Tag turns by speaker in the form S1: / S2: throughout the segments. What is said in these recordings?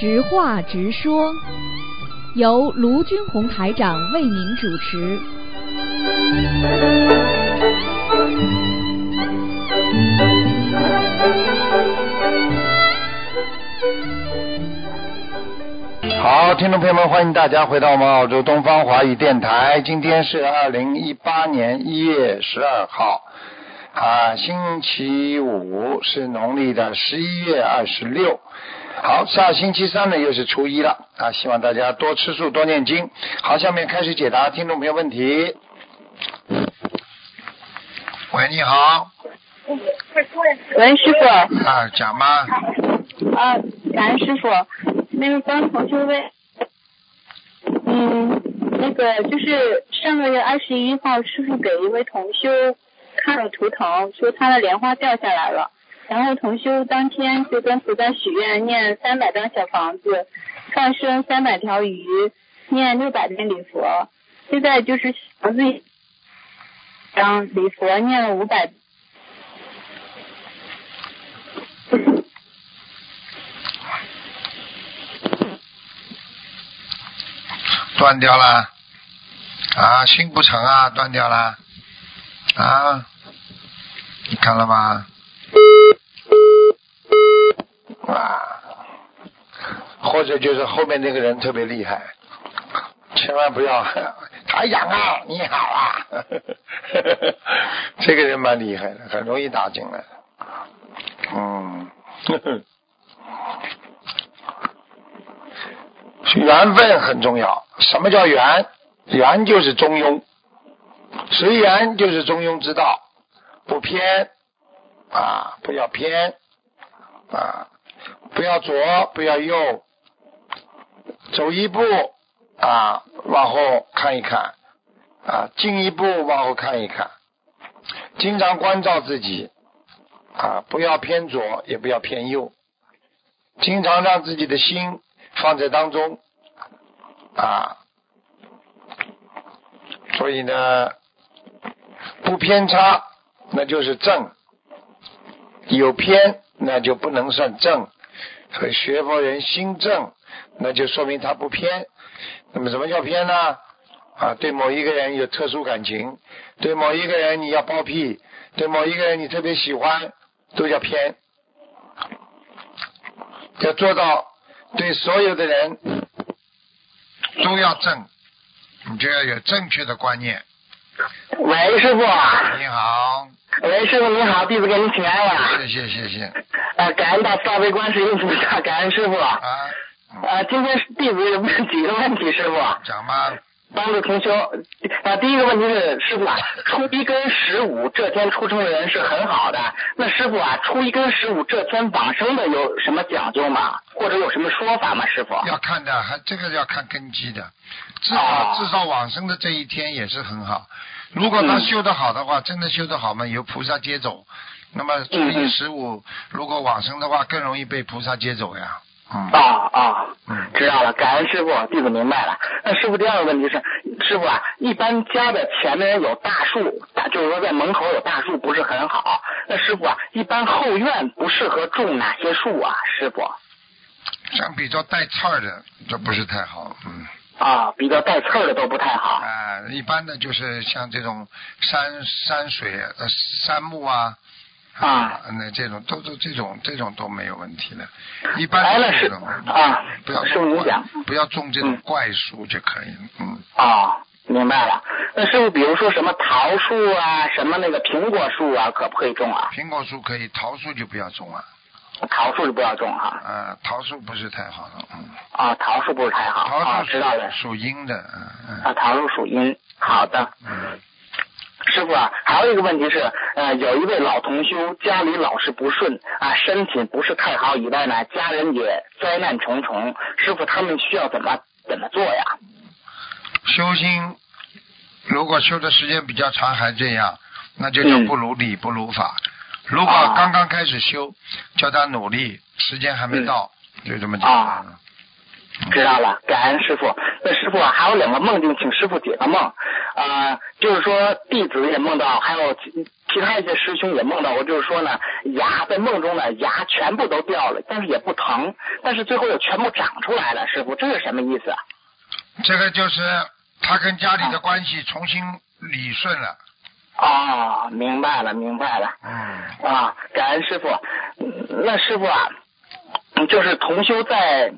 S1: 直话直说，由卢军红台长为您主持。
S2: 好，听众朋友们，欢迎大家回到我们澳洲东方华语电台。今天是二零一八年一月十二号，啊，星期五，是农历的十一月二十六。好，下星期三呢又是初一了啊！希望大家多吃素，多念经。好，下面开始解答听众朋友问题。喂，你好。
S3: 喂，师傅。
S2: 啊，讲吗？
S3: 啊，感恩师傅。那个帮同学问，嗯，那个就是上个月二十一号，师傅给一位同修看了图腾，说他的莲花掉下来了。然后同修当天就跟菩萨许愿，念三百张小房子，放生三百条鱼，念六百遍礼佛。现在就是房子，让礼佛念了五百。
S2: 断掉了，啊，心不成啊，断掉了，啊，你看了吗？啊，或者就是后面那个人特别厉害，千万不要 台长啊，你好啊，这个人蛮厉害的，很容易打进来。嗯，缘分很重要。什么叫缘？缘就是中庸，随缘就是中庸之道，不偏。啊，不要偏。啊。不要左，不要右，走一步啊，往后看一看。啊，进一步往后看一看，经常关照自己。啊，不要偏左，也不要偏右，经常让自己的心放在当中啊，所以呢，不偏差那就是正，有偏那就不能算正。所以学佛人心正，那就说明他不偏。那么什么叫偏呢？啊，对某一个人有特殊感情，对某一个人你要包庇，对某一个人你特别喜欢，都叫偏。要做到对所有的人都要正，你就要有正确的观念。
S4: 喂，师傅。
S2: 你好。
S4: 喂，师傅你好，弟子给您请安了。
S2: 谢谢谢谢。
S4: 啊，感恩大慈大悲观世音菩萨，感恩师傅。
S2: 啊。
S4: 呃，今天弟子有问几个问题，师傅。
S2: 讲吧。
S4: 帮助同修。啊，第一个问题是，师傅啊，初一跟十五这天出生的人是很好的。那师傅啊，初一跟十五这天往生的有什么讲究吗？或者有什么说法吗？师傅。
S2: 要看的，还这个要看根基的。至少至少往生的这一天也是很好。如果他修得好的话，真的修得好嘛，由菩萨接走。那么初一十五如果往生的话，更容易被菩萨接走呀。
S4: 嗯了，感恩师傅，弟子明白了。那师傅第二个问题是，师傅啊，一般家的前面有大树，就是说在门口有大树不是很好。那师傅啊，一般后院不适合种哪些树啊？师傅，
S2: 像比较带刺儿的，这不是太好，嗯。
S4: 啊，比较带刺儿的都不太好。
S2: 啊，一般的就是像这种山山水呃山木啊，
S4: 啊，
S2: 那这种都都这种这种都没有问题的。一般的这种
S4: 啊，
S2: 不要
S4: 种
S2: 不要种这种怪树就可以了。嗯。
S4: 啊，明白了。那师傅，比如说什么桃树啊，什么那个苹果树啊，可不可以种啊？
S2: 苹果树可以，桃树就不要种了。
S4: 桃树就不要种哈。
S2: 啊，桃树不是太好。
S4: 啊，桃树不是太好。
S2: 桃
S4: 树知道的。
S2: 属阴的，嗯嗯。
S4: 啊，桃树属阴，好的。
S2: 嗯。
S4: 师傅啊，还有一个问题是，呃，有一位老同修家里老是不顺啊，身体不是太好，以外呢，家人也灾难重重。师傅他们需要怎么怎么做呀？
S2: 修心，如果修的时间比较长还这样，那就叫不如理不如法。如果刚刚开始修，叫他努力，时间还没到，就这么简单。
S4: 知道了，感恩师傅。那师傅啊，还有两个梦境，请师傅解个梦。啊、就是说弟子也梦到，还有其其他一些师兄也梦到过，就是说呢，牙在梦中呢，牙全部都掉了，但是也不疼，但是最后又全部长出来了。师傅，这是什么意思啊？
S2: 这个就是他跟家里的关系重新理顺了。
S4: 哦，明白了，明白了。
S2: 嗯，
S4: 啊，感恩师傅。嗯那师傅啊，嗯就是同修在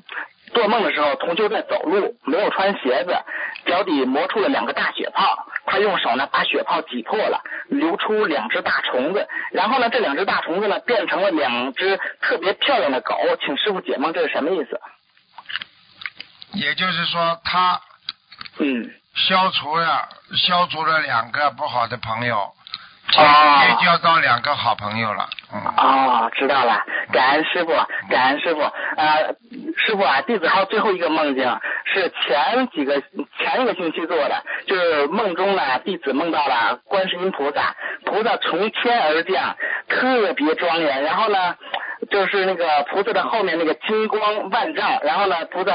S4: 做梦的时候，同修在走路，没有穿鞋子，脚底磨出了两个大血泡。他用手呢把血泡挤破了，流出两只大虫子。然后呢，这两只大虫子呢变成了两只特别漂亮的狗。请师傅解梦，这是什么意思？
S2: 也就是说他
S4: 嗯，
S2: 消除了消除了两个不好的朋友，结
S4: 哦
S2: 结交到两个好朋友了。嗯，
S4: 哦，知道了，感恩师傅，感恩师傅。呃，师傅啊，弟子还有最后一个梦境，是前几个前一个星期做的，就是梦中呢，弟子梦到了观世音菩萨，菩萨从天而降，特别庄严。然后呢，就是那个菩萨的后面那个金光万丈，然后呢，菩萨。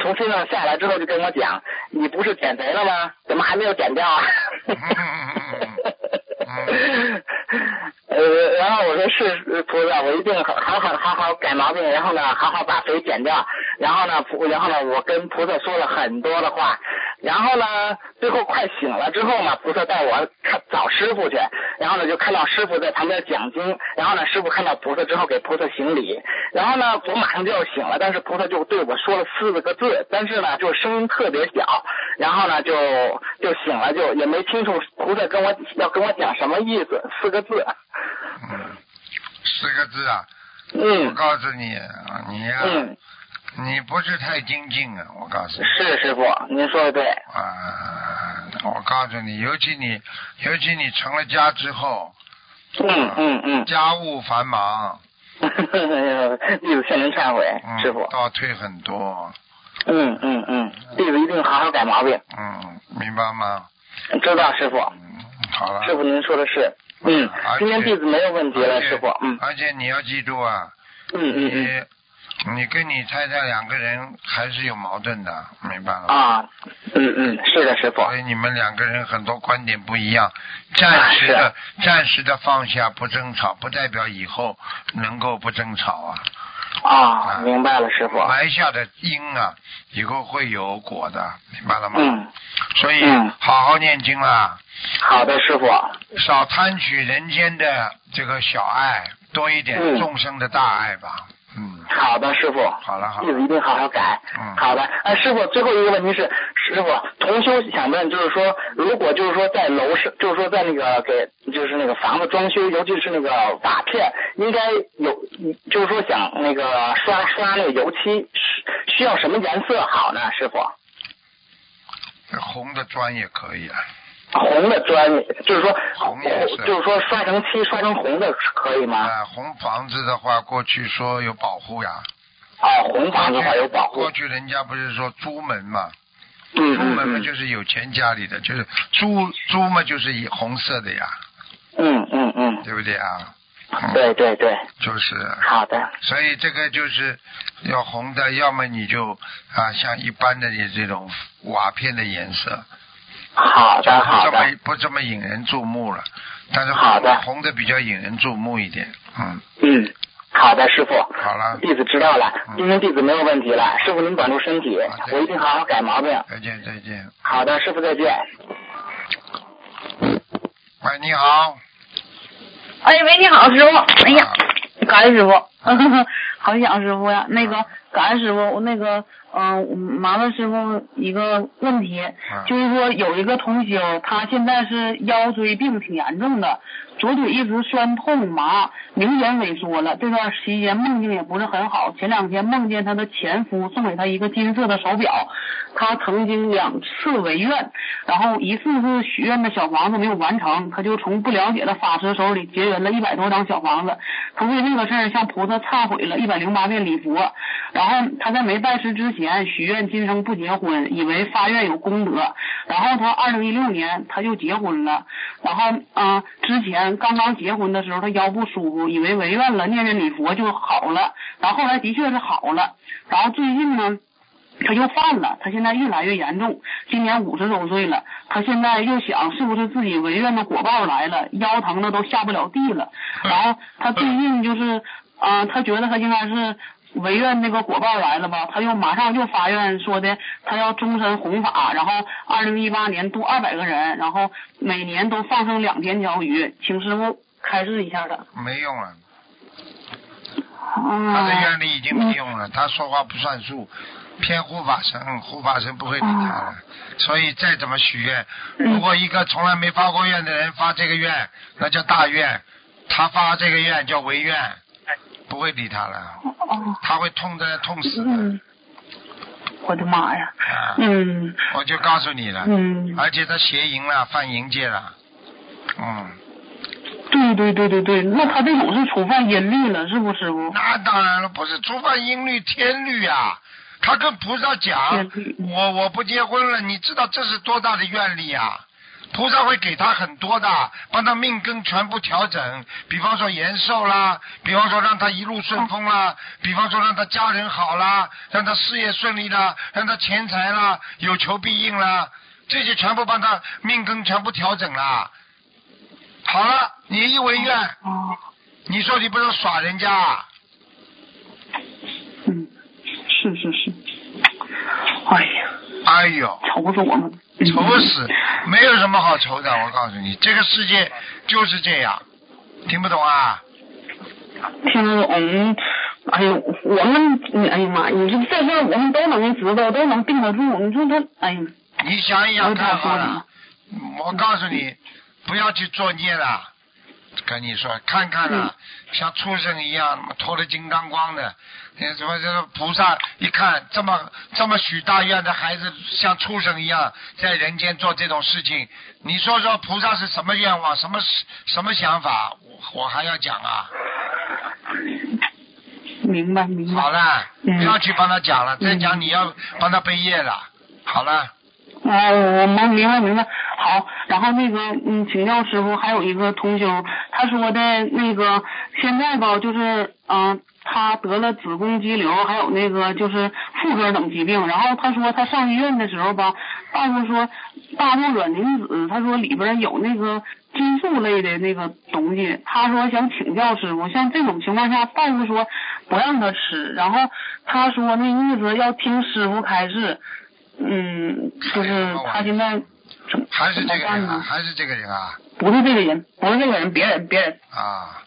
S4: 从天上下来之后就跟我讲，你不是减肥了吗？怎么还没有减掉啊？呃，然后我说是菩萨，我一定好好好好改毛病，然后呢，好好把肥减掉，然后呢，然后呢，我跟菩萨说了很多的话，然后呢，最后快醒了之后嘛，菩萨带我看找师傅去，然后呢，就看到师傅在旁边讲经，然后呢，师傅看到菩萨之后给菩萨行礼，然后呢，我马上就要醒了，但是菩萨就对我说了四个字，但是呢，就声音特别小，然后呢，就就醒了，就也没清楚菩萨跟我要跟我讲什么意思，四个字。
S2: 嗯，四个字啊，嗯我
S4: 嗯
S2: 告诉你，你呀、
S4: 嗯，
S2: 你不是太精进啊，我告诉你。
S4: 是师傅，您说的对。
S2: 啊，我告诉你，尤其你，尤其你成了家之后，
S4: 嗯嗯嗯，
S2: 家务繁忙，
S4: 弟子向您忏悔，
S2: 嗯，
S4: 师傅。
S2: 倒退很多，
S4: 嗯嗯嗯，弟子一定好好改毛病。
S2: 嗯，明白吗？
S4: 知道师傅，
S2: 嗯，好了。
S4: 师傅您说的是。嗯今天弟子没有问题了，师傅。嗯
S2: 而且你要记住啊，
S4: 嗯嗯嗯。
S2: 你你跟你太太两个人还是有矛盾的，明白了？
S4: 啊，嗯嗯，是的，师傅。
S2: 所以你们两个人很多观点不一样，暂时
S4: 啊
S2: 的、暂时的放下不争吵，不代表以后能够不争吵啊。
S4: 啊，明白了，师傅。
S2: 埋下的因啊，以后会有果的，明白了吗？
S4: 嗯，
S2: 所以
S4: 嗯
S2: 好好念经啦，
S4: 好的，师傅。
S2: 少贪取人间的这个小爱，多一点
S4: 嗯
S2: 众生的大爱吧。嗯，
S4: 好的，师傅。
S2: 好了好了，
S4: 弟子一定好好改。
S2: 嗯
S4: 好的，哎，师傅，最后一个问题是，师傅，同修想问，就是说，如果就是说在楼上，就是说在那个给，就是那个房子装修，尤其是那个瓦片，应该有，就是说想那个刷刷那个油漆，需需要什么颜色好呢？师傅，
S2: 红的砖也可以啊。
S4: 红的砖，就是说，
S2: 红颜色
S4: 就是说刷成漆，刷成红的可以吗？
S2: 啊，红房子的话，过去说有保护呀。
S4: 啊，红房的话有保护
S2: 过。去人家不是说朱门嘛，
S4: 嗯
S2: 朱门嘛
S4: 嗯
S2: 就是有钱家里的，就是朱朱嘛就是以红色的呀，
S4: 嗯嗯嗯，
S2: 对不对啊？嗯
S4: 对对对，
S2: 就是，
S4: 好的，
S2: 所以这个就是要红的，要么你就啊像一般的你这种瓦片的颜色，
S4: 好的好的，
S2: 么不这么引人注目了，但是
S4: 好的
S2: 红的比较引人注目一点，嗯，
S4: 嗯，好的，师傅。
S2: 好了，
S4: 弟子知道了
S2: 嗯，
S4: 今天弟子没有问题了，师傅您管住身体我一定好好改毛病。
S2: 再见再见。
S4: 好的，师傅再见。
S2: 喂，你好，
S5: 哎喂，你好，师傅。哎呀
S2: 啊，
S5: 感恩师傅，好想师傅呀。那个感恩师傅，我那个嗯、我麻烦师傅一个问题，
S2: 啊
S5: 就是说有一个同修，他现在是腰椎病挺严重的，左腿一直酸痛麻，明显萎缩了。这段期间梦境也不是很好。前两天梦见他的前夫送给他一个金色的手表，他曾经两次违愿，然后一次是许愿的小房子没有完成，他就从不了解的法师手里结缘了一百多张小房子，他为这个事儿向菩他忏悔了一百零八遍礼佛，然后他在没拜师之前许愿今生不结婚，以为发愿有功德，然后他二零一六年他就结婚了，然后啊、之前刚刚结婚的时候他腰不舒服，以为违愿了念念礼佛就好了，然后后来的确是好了，然后最近呢。他又犯了，他现在越来越严重，今年五十周岁了，他现在又想是不是自己违愿的果报来了，腰疼的都下不了地了，然后他最近就是啊、他觉得他应该是。违愿那个果报来了吧，他又马上又发愿说的，他要终身弘法，然后二零一八年度二百个人，然后每年都放生两千条鱼，请师傅开示一下他。
S2: 没用了，
S5: 啊，
S2: 他的愿力已经没用了，他说话不算数，骗护法神，护法神不会理他了。所以再怎么许愿，
S5: 嗯
S2: 如果一个从来没发过愿的人发这个愿，那叫大愿，他发这个愿叫违愿，不会理他了，
S5: 哦，
S2: 他会痛的痛死的。
S5: 嗯，我的妈呀，
S2: 啊，
S5: 嗯
S2: 我就告诉你了，
S5: 嗯，
S2: 而且他邪淫了，犯淫戒了，嗯，
S5: 对对对对对，那他这种是触犯阴律了，是不师傅？
S2: 那当然了，不是触犯阴律天律啊。他跟菩萨讲，我我不结婚了，你知道这是多大的愿力啊？菩萨会给他很多的，帮他命根全部调整，比方说延寿啦，比方说让他一路顺风啦，比方说让他家人好啦，让他事业顺利啦，让他钱财啦有求必应啦，这些全部帮他命根全部调整啦。好了，你一为愿，
S5: 哦，
S2: 你说你不能耍人家
S5: 是是是，哎呀，
S2: 哎呦，
S5: 愁死我们
S2: 愁死，没有什么好愁的。我告诉你，这个世界就是这样，听不懂啊？
S5: 听不懂。哎呦，我们，哎呀妈，你说这事我们都能知道，都能定得住。你说他，哎呀，
S2: 你想一想看好了
S5: 我
S2: 告诉你，不要去作孽了。跟你说，看看了，像畜生一样，脱了金刚光的，那什么这个菩萨一看这么这么许大愿的孩子，像畜生一样在人间做这种事情，你说说菩萨是什么愿望，什么什么想法？我我还要讲啊。
S5: 明白明白。
S2: 好了，
S5: 嗯
S2: 不要去帮他讲了，再讲
S5: 嗯
S2: 你要帮他背业了。好了，
S5: 哦，我们明白明白。好，然后那个，嗯，请教师傅，还有一个同修，他说的那个现在吧，就是，嗯、他得了子宫肌瘤，还有那个就是妇科等疾病。然后他说他上医院的时候吧，大夫说大豆卵磷脂，他说里边有那个激素类的那个东西。他说想请教师傅，像这种情况下，大夫说不让他吃，然后他说那意思要听师傅开示。嗯，就是他现在
S2: 还是这个人啊，还是这个人啊
S5: 不是这个人，不是这个人，别人别人，
S2: 啊！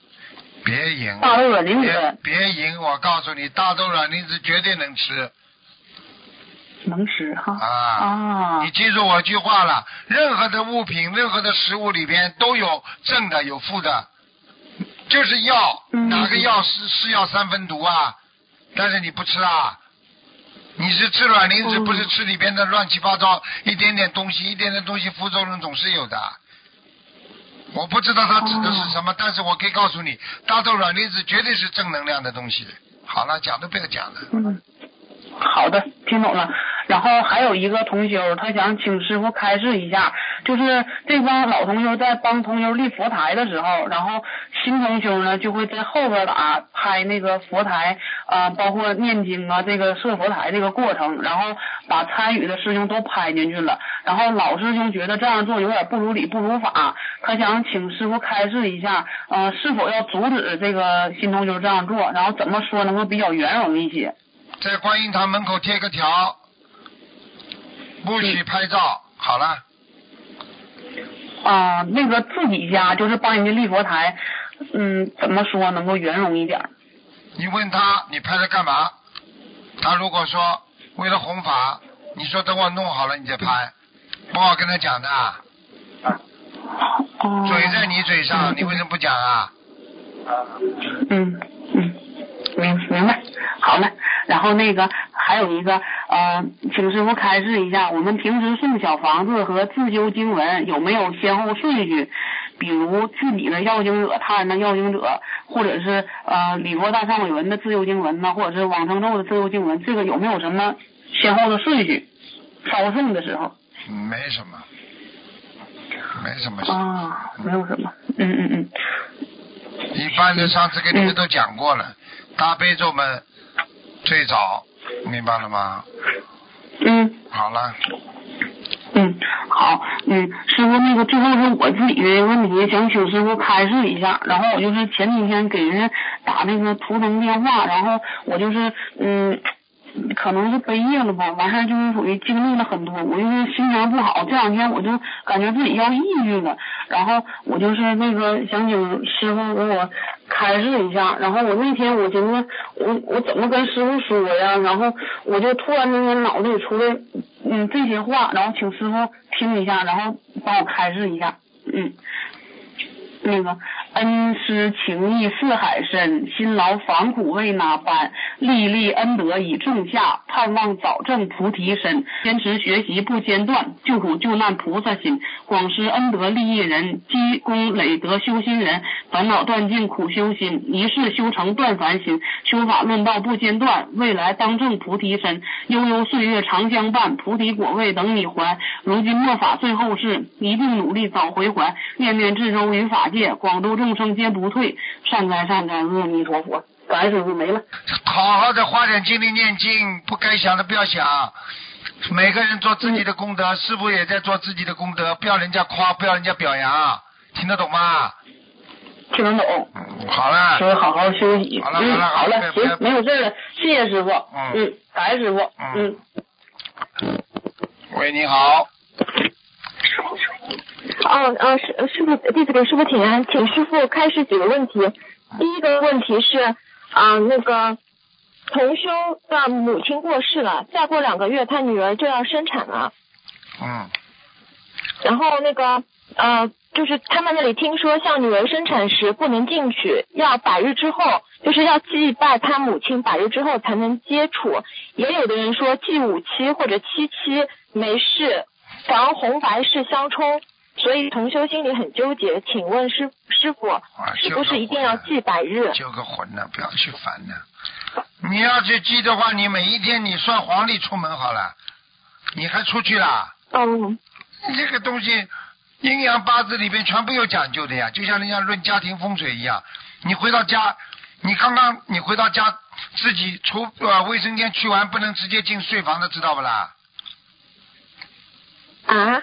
S2: 别赢，
S5: 大豆卵磷
S2: 别
S5: 脂
S2: 别赢！我告诉你，大豆卵磷脂绝对能吃
S5: 能吃哈
S2: 啊！
S5: 啊
S2: 你记住我句话了，任何的物品、任何的食物里边都有正的有负的，就是药，
S5: 嗯
S2: 哪个药是是药三分毒啊？但是你不吃啊？你是吃卵磷脂，
S5: 嗯
S2: 不是吃里边的乱七八糟一点点东西，一点点东西副作用总是有的。我不知道他指的是什么，但是我可以告诉你，大豆卵磷脂绝对是正能量的东西。好了，讲都不要讲了。
S5: 嗯，好的，听懂了。然后还有一个同修，他想请师傅开示一下，就是这帮老同修在帮同修立佛台的时候，然后新同修呢就会在后边打拍那个佛台啊、包括念经啊，这个设佛台这个过程，然后把参与的师兄都拍进去了。然后老师兄觉得这样做有点不如理不如法，他想请师傅开示一下，呃，是否要阻止这个新同修这样做，然后怎么说能够比较圆融一些。
S2: 在观音堂门口贴个条，不许拍照。好了，
S5: 啊、那个自己家就是帮人家立佛台，嗯，怎么说能够圆融一点？
S2: 你问他你拍它干嘛？他如果说为了弘法，你说等我弄好了你再拍，不好跟他讲的啊，
S5: 哦，
S2: 嘴在你嘴上，你为什么不讲啊？
S5: 嗯嗯，明明白，好嘞。然后那个还有一个呃，请师傅开示一下，我们平时送小房子和自修经文有没有先后顺序？比如自己的要经者、他人的要经者，或者是呃礼佛大忏悔文的自由经文呢，或者是往生咒的自由经文，这个有没有什么先后的顺序？烧送的时候
S2: 没什么，没什么事。
S5: 啊，没有什么，嗯嗯嗯。
S2: 一般的上次跟你们都讲过了，大悲咒们最早，明白了吗？嗯好了。
S5: 嗯，好，嗯，师傅，那个最后是我自己的问题，想请师傅开示一下。然后我就是前几天给人打那个图腾电话，然后我就是嗯。可能是背业了吧，完事儿就是属于经历了很多，我就是心情不好，这两天我就感觉自己要抑郁了，然后我就是那个想请师傅给我开示一下，然后我那天我寻思我我怎么跟师傅说呀，然后我就突然之间脑子里出来嗯这些话，然后请师傅听一下，然后帮我开示一下，嗯。那个恩师情谊似海深，辛劳烦苦为哪般？粒粒恩德已种下，盼望早证菩提身。坚持学习不间断，救苦救难菩萨心。广施恩德利益人，积功累德修心人。烦恼断尽苦修心，一世修成断烦心。修法论道不间断，未来当证菩提身。悠悠岁月长相伴，菩提果位等你还。如今末法最后世，一定努力早回还。念念至周于法。界广度众生皆不退，善哉善哉，阿弥陀佛。感恩师傅没了。
S2: 好好的花点精力念经，不该想的不要想。每个人做自己的功德，师傅也在做自己的功德，不要人家夸，不要人家表扬，听得懂吗？
S5: 听得懂。
S2: 好了。
S5: 师傅好好休息。
S2: 好了好了
S5: 好了，行，没有事了，谢谢师傅。
S2: 嗯。
S5: 嗯，感恩师傅。
S2: 嗯。喂，你好。
S6: 哦，呃，师师傅，弟子给师傅请安，请师傅开始几个问题。第一个问题是啊，那个同修的母亲过世了，再过两个月他女儿就要生产了。
S2: 嗯。
S6: 然后那个呃，就是他们那里听说，像女儿生产时不能进去，要百日之后，就是要祭拜他母亲百日之后才能接触。也有的人说祭五七或者七七没事，防红白事相冲。所以同修心里很纠结，请问师师傅，是不是一定要记百日？
S2: 揪个魂呢，不要去烦呢。你要去记的话，你每一天你算黄历出门好了，你还出去啦？
S6: 嗯。
S2: 这个东西阴阳八字里边全部有讲究的呀，就像人家论家庭风水一样。你回到家，你刚刚你回到家自己出呃卫生间去完，不能直接进睡房的，知道不啦？
S6: 啊？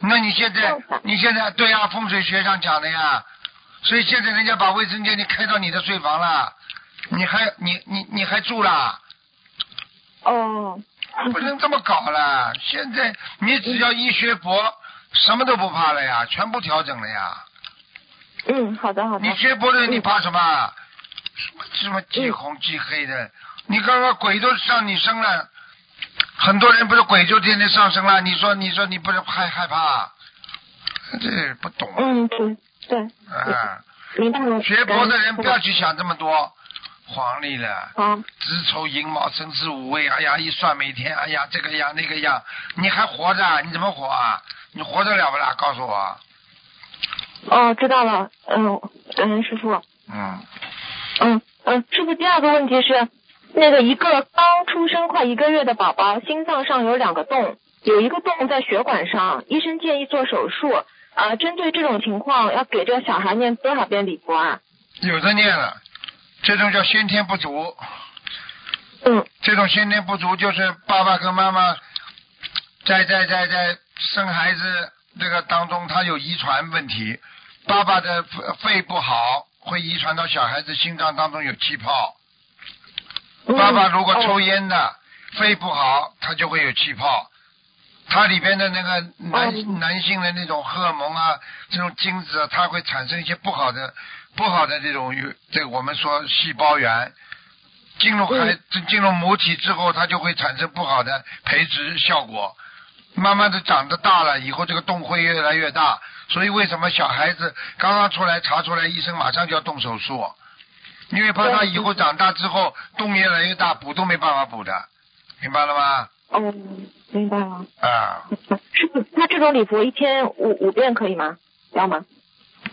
S2: 那你现在，你现在对啊，风水学上讲的呀，所以现在人家把卫生间你开到你的睡房了，你还你你你还住啦？
S6: 哦。
S2: 不能这么搞了，现在你只要一学佛，什么都不怕了呀，全部调整了呀。
S6: 嗯，好的好的。
S2: 你学佛的你怕什么？什么什么既红既黑的？你刚刚鬼都上你身了。很多人不是鬼就天天上升了？你说你说你不是害害怕？这不懂。
S6: 嗯，对对。
S2: 啊。
S6: 明白了。
S2: 学佛的人不要去想这么多，黄历了。
S6: 啊。
S2: 子丑寅卯辰巳午未，哎呀，一算每天，哎呀，这个样那个样，你还活着？你怎么活啊？你活得了不啦？告诉我。
S6: 哦，知道了。嗯，感恩师傅。
S2: 嗯。
S6: 嗯嗯，师傅，第二个问题是。那个一个刚出生快一个月的宝宝，心脏上有两个洞，有一个洞在血管上，医生建议做手术。啊，针对这种情况，要给这个小孩念多少遍礼佛啊？
S2: 有的念了，这种叫先天不足。
S6: 嗯。
S2: 这种先天不足就是爸爸跟妈妈在在在在生孩子这个当中，他有遗传问题，爸爸的肺不好，会遗传到小孩子心脏当中有气泡。爸爸如果抽烟的，肺不好，他就会有气泡。它里边的那个男男性的那种荷尔蒙啊，这种精子啊，它会产生一些不好的、不好的这种这我们说细胞源进入孩进入母体之后，它就会产生不好的培植效果。慢慢的长得大了以后，这个洞会越来越大。所以为什么小孩子刚刚出来查出来，医生马上就要动手术？因为怕他以后长大之后洞越来越大，补都没办法补的，明白了吗？
S6: 哦，明白了。
S2: 啊。
S6: 是不？他这种礼佛一天五五遍可以吗？要吗？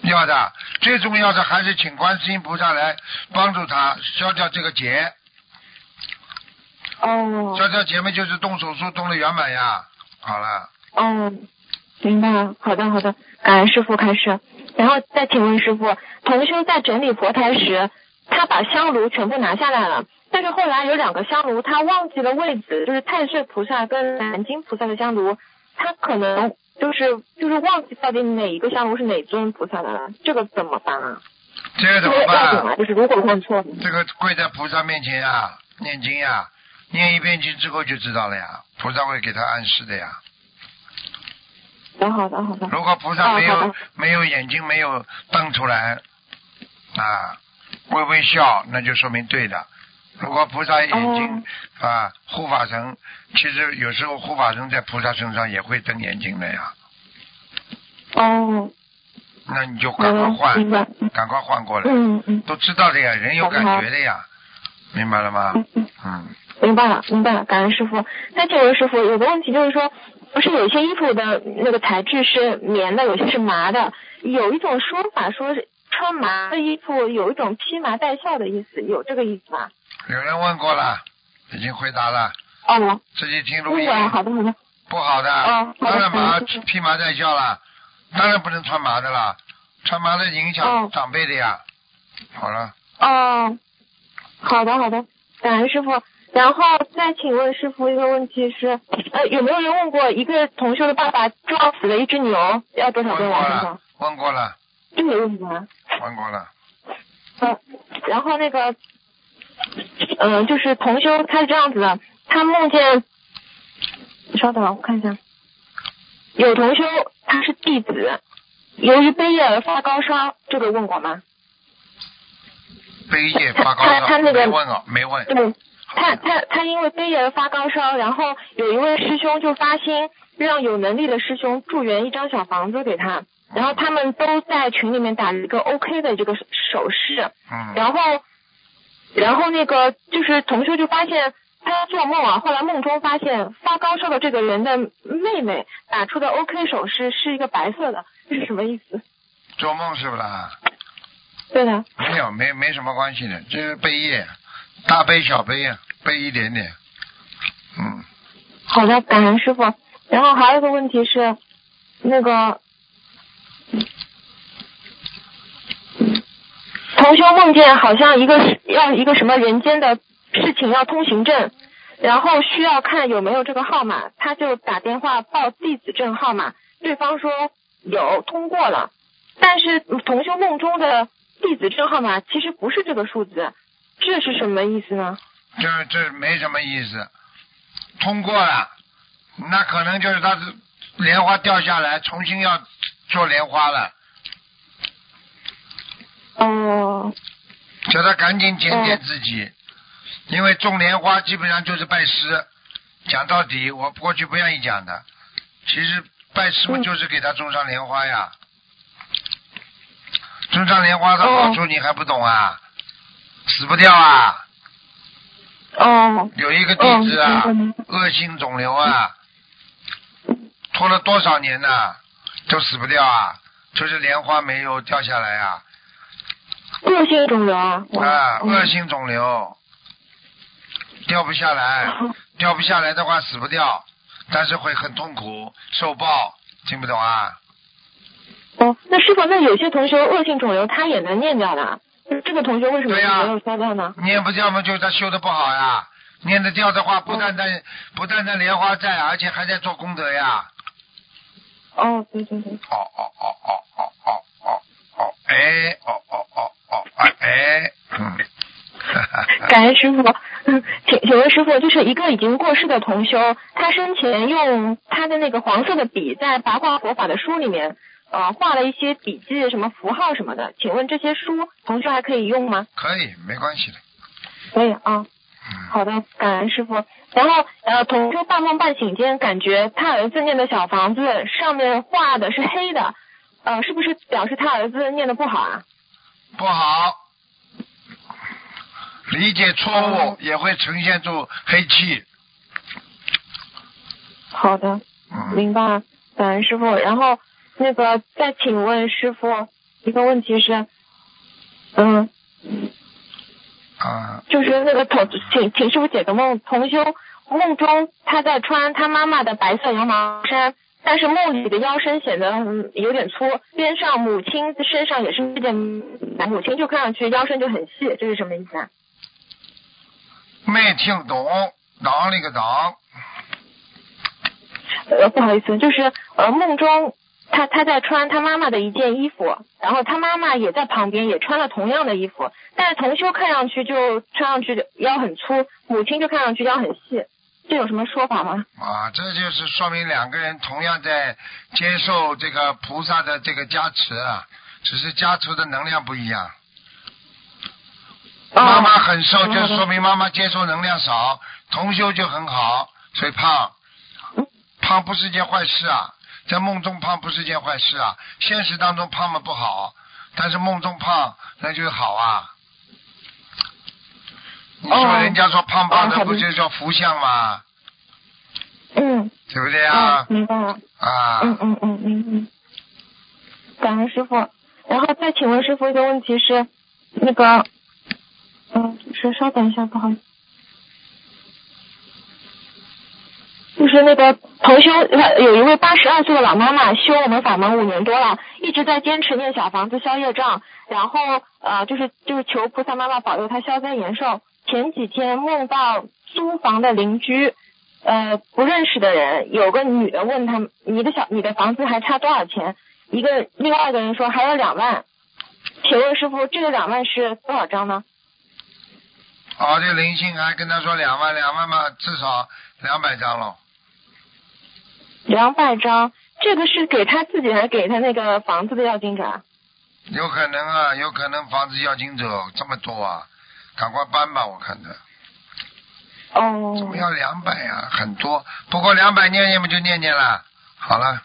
S2: 要的，最重要的还是请观世音菩萨来帮助他消掉这个结。
S6: 哦。
S2: 消掉结嘛，就是动手术动的圆满呀。好了。
S6: 哦，明白了。好的，好的。感恩师傅开始，然后再请问师傅，同修在整理佛台时。他把香炉全部拿下来了，但是后来有两个香炉，他忘记了位置，就是太岁菩萨跟南京菩萨的香炉，他可能就是就是忘记到底哪一个香炉是哪尊菩萨的了，这个怎么办啊？
S2: 这个怎么办？
S6: 啊，就是如果问错了，
S2: 这个跪在菩萨面前啊，念经呀，念一遍经之后就知道了呀，菩萨会给他暗示的呀。
S6: 好好的好的，
S2: 如果菩萨没有、
S6: 哦
S2: 没有眼睛没有瞪出来啊，微微笑，那就说明对的。如果菩萨眼睛、啊护法神，其实有时候护法神在菩萨身上也会瞪眼睛的呀，
S6: 哦，
S2: 那你就，赶快换，赶快换过来，
S6: 嗯嗯。
S2: 都知道的呀，人有感觉的呀，明白了吗？
S6: 嗯明白了，明白了，感恩师傅。那请问师傅，有个问题就是说，不是有些衣服的那个材质是棉的，有些是麻的，有一种说法说是穿麻的衣服有一种披麻戴孝的意思，有这个意思吗？
S2: 有人问过了，已经回答了，
S6: 哦，
S2: 自己听录音。
S6: 好的好的，
S2: 不好的，当然麻披麻戴孝了，当然不能穿麻的了，穿麻的影响
S6: 哦。
S2: 长辈的呀。好了，
S6: 哦，好的好的，感恩师傅。然后再请问师傅一个问题是，呃，有没有人问过一个同修的爸爸撞死了一只牛，要多少个人？
S2: 了，问过了，
S6: 这个问题吗？
S2: 问过了。
S6: 嗯，然后那个，嗯、就是同修他是这样子的，他梦见，稍等啊，我看一下，有同修他是弟子，由于背业而发高烧，这个问过吗？
S2: 背业发高烧，
S6: 他他那个
S2: 没问啊，没问。
S6: 对，他他他因为背业而发高烧，然后有一位师兄就发心让有能力的师兄助缘一张小房子给他，然后他们都在群里面打了一个 OK 的这个手势，
S2: 嗯，
S6: 然后，然后那个就是同学就发现他做梦啊，后来梦中发现发高烧的这个人的妹妹打出的 OK 手势是一个白色的，这是什么意思？
S2: 做梦是不啦？
S6: 对的，
S2: 没有，没没什么关系的，这是背业，大背小背呀，背一点点。嗯，
S6: 好的，感恩师傅。然后还有一个问题是，那个。同修梦见好像一个要一个什么人间的事情要通行证，然后需要看有没有这个号码，他就打电话报地址证号码，对方说有通过了，但是同修梦中的地址证号码其实不是这个数字，这是什么意思呢？
S2: 这这没什么意思，通过了，那可能就是他莲花掉下来，重新要做莲花了，
S6: 哦，
S2: 叫他赶紧检点自己，因为种莲花基本上就是拜师。讲到底，我过去不愿意讲的，其实拜师傅
S6: 嗯
S2: 就是给他种上莲花呀。种上莲花的好处你还不懂啊？死不掉啊！
S6: 哦，
S2: 有一个弟子啊恶性肿瘤啊，拖了多少年呢、都死不掉啊，就是莲花没有掉下来啊，
S6: 恶性肿瘤啊！
S2: 恶性肿瘤掉不下来，掉不下来的话死不掉，但是会很痛苦，受报，听不懂啊？
S6: 哦，那师傅，那有些同学恶性肿瘤他也能念掉的，这个同学为什么没有消掉呢？
S2: 念不掉嘛，就是他修的不好呀。念得掉的话，不但在不但在莲花在，而且还在做功德呀。
S6: 哦，对对对，
S2: 哦哦哦哦哦哦哦哦，哎，哦哦哦哦，哎哎，嗯，
S6: 感恩师傅。请请问师傅，就是一个已经过世的同修，他生前用他的那个黄色的笔在八卦佛法的书里面，呃，画了一些笔记、什么符号什么的。请问这些书同修还可以用吗？
S2: 可以，没关系的。
S6: 可以啊。
S2: 嗯，
S6: 好的，感恩师傅。然后呃，同桌半梦半醒间，感觉他儿子念的小房子上面画的是黑的，呃，是不是表示他儿子念的不好啊？
S2: 不好，理解错误也会呈现出黑气。
S6: 好的，
S2: 嗯，
S6: 明白了，感恩师傅。然后那个再请问师傅一个问题是，嗯，
S2: 啊，
S6: 就是那个同请请师傅解个梦，同修梦中他在穿他妈妈的白色羊毛衫。但是梦里的腰身显得嗯有点粗，边上母亲身上也是这件，母亲就看上去腰身就很细，这是什么意思啊？
S2: 没听懂，当了个当。
S6: 呃，不好意思，就是呃梦中他他在穿他妈妈的一件衣服，然后他妈妈也在旁边也穿了同样的衣服，但是同修看上去就穿上去腰很粗，母亲就看上去腰很细，这有什么说法吗？
S2: 啊，这就是说明两个人同样在接受这个菩萨的这个加持，啊，只是加持的能量不一样。妈妈很瘦，
S6: 哦
S2: 就说明妈妈接受能量少；同修就很好，所以胖。胖不是件坏事啊，在梦中胖不是件坏事啊。现实当中胖嘛不好，但是梦中胖那就好啊。你说
S6: 哦
S2: 人家说胖胖的不就叫福相吗？
S6: 嗯，
S2: 对不对啊
S6: 嗯，？明白了。
S2: 啊，
S6: 嗯嗯嗯嗯嗯，感恩师傅。然后再请问师傅一个问题是，那个，嗯，是稍等一下，不好意思。就是那个同修，有一位八十二岁的老妈妈，修我们法门五年多了，一直在坚持念小房子消业障，然后呃，就是就是求菩萨妈妈保佑她消灾延寿。前几天梦到租房的邻居，呃，不认识的人，有个女的问他，你的小你的房子还差多少钱？一个另外一个人说还有两万，请问师傅，这个两万是多少张呢？
S2: 哦，这灵性还跟他说两万，两万嘛，至少两百张了。
S6: 两百张，这个是给他自己还是给他那个房子的要经者啊？
S2: 有可能啊，有可能房子要经者这么多啊，赶快搬吧，我看着。哦怎
S6: 哦
S2: 么，要两百啊？很多，不过两百念念不就念念了？好了，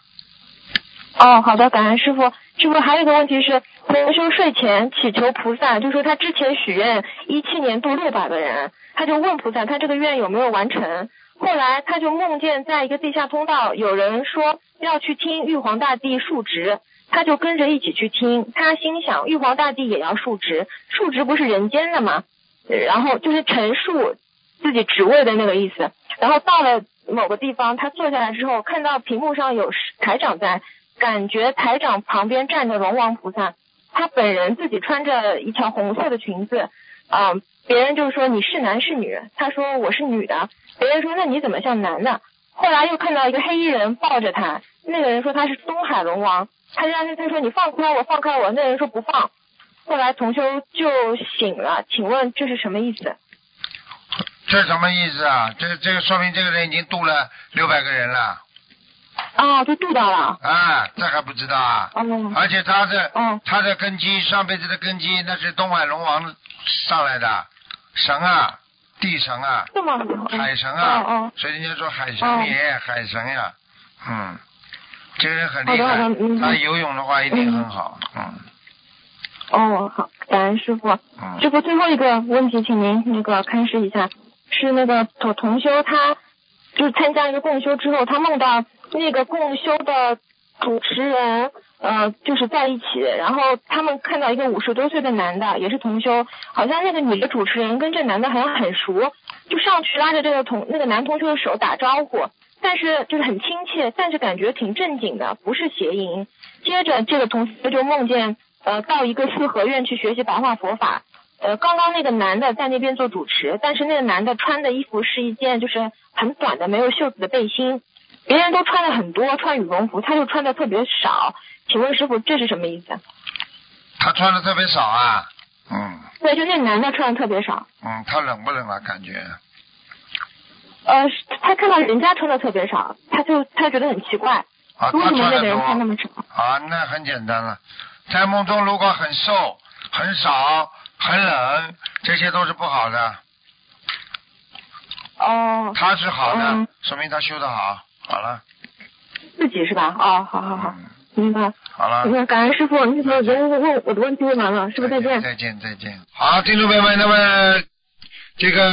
S6: 哦，好的，感恩师傅。师傅还有一个问题是，同修睡前祈求菩萨，就说他之前许愿一七年度六百个人，他就问菩萨他这个愿有没有完成。后来他就梦见在一个地下通道，有人说要去听玉皇大帝述职，他就跟着一起去听。他心想玉皇大帝也要述职，述职不是人间的吗？然后就是陈述自己职位的那个意思。然后到了某个地方，他坐下来之后，看到屏幕上有台长在，感觉台长旁边站着龙王菩萨，他本人自己穿着一条红色的裙子，嗯、别人就说你是男是女，他说我是女的，别人说那你怎么像男的？后来又看到一个黑衣人抱着他，那个人说他是东海龙王，他让他他说你放开我，放开我，那个人说不放。后来同修就醒了，请问这是什么意思？
S2: 这什么意思啊？这这个说明这个人已经渡了六百个人了
S6: 啊，就渡到了。
S2: 啊，这还不知道啊？
S6: 嗯，
S2: 而且他的
S6: 嗯
S2: 他的根基，上辈子的根基那是东海龙王上来的神啊，地神啊，海神啊，
S6: 哦哦，
S2: 所以人家说海神爷，海神呀，嗯，这个人很厉害
S6: 好的明，白
S2: 他游泳的话一定很好，嗯。
S6: 哦，好，感恩师傅。
S2: 嗯。
S6: 师傅最后一个问题，请您那个开示一下，是那个同同修他就是参加一个共修之后，他梦到那个共修的主持人呃就是在一起，然后他们看到一个五十多岁的男的也是同修，好像那个女的主持人跟这男的好像很熟，就上去拉着这个同那个男同修的手打招呼。但是就是很亲切，但是感觉挺正经的，不是邪淫。接着这个同学就梦见呃到一个四合院去学习白话佛法，呃刚刚那个男的在那边做主持，但是那个男的穿的衣服是一件就是很短的没有袖子的背心，别人都穿了很多穿羽绒服，他就穿的特别少。请问师傅这是什么意思？
S2: 他穿的特别少啊，嗯
S6: 对，就那男的穿的特别少。
S2: 嗯，他冷不冷啊？感觉
S6: 呃，他看到人家穿的特别少，他就他觉得很奇怪，
S2: 啊，
S6: 为
S2: 他穿的
S6: 什么那个人穿那
S2: 多
S6: 么少？
S2: 啊，那很简单了，在梦中如果很瘦、很少、很冷，这些都是不好的。
S6: 哦，
S2: 他是好的，
S6: 嗯
S2: 说明他修的好。好了，
S6: 自己是吧？哦，好好好，
S2: 嗯，
S6: 明白。
S2: 好了。
S6: 那感恩师傅，你怎么问问问我的问题问完了，师傅再见。
S2: 再见，再见。好，听众朋友们，那么这个。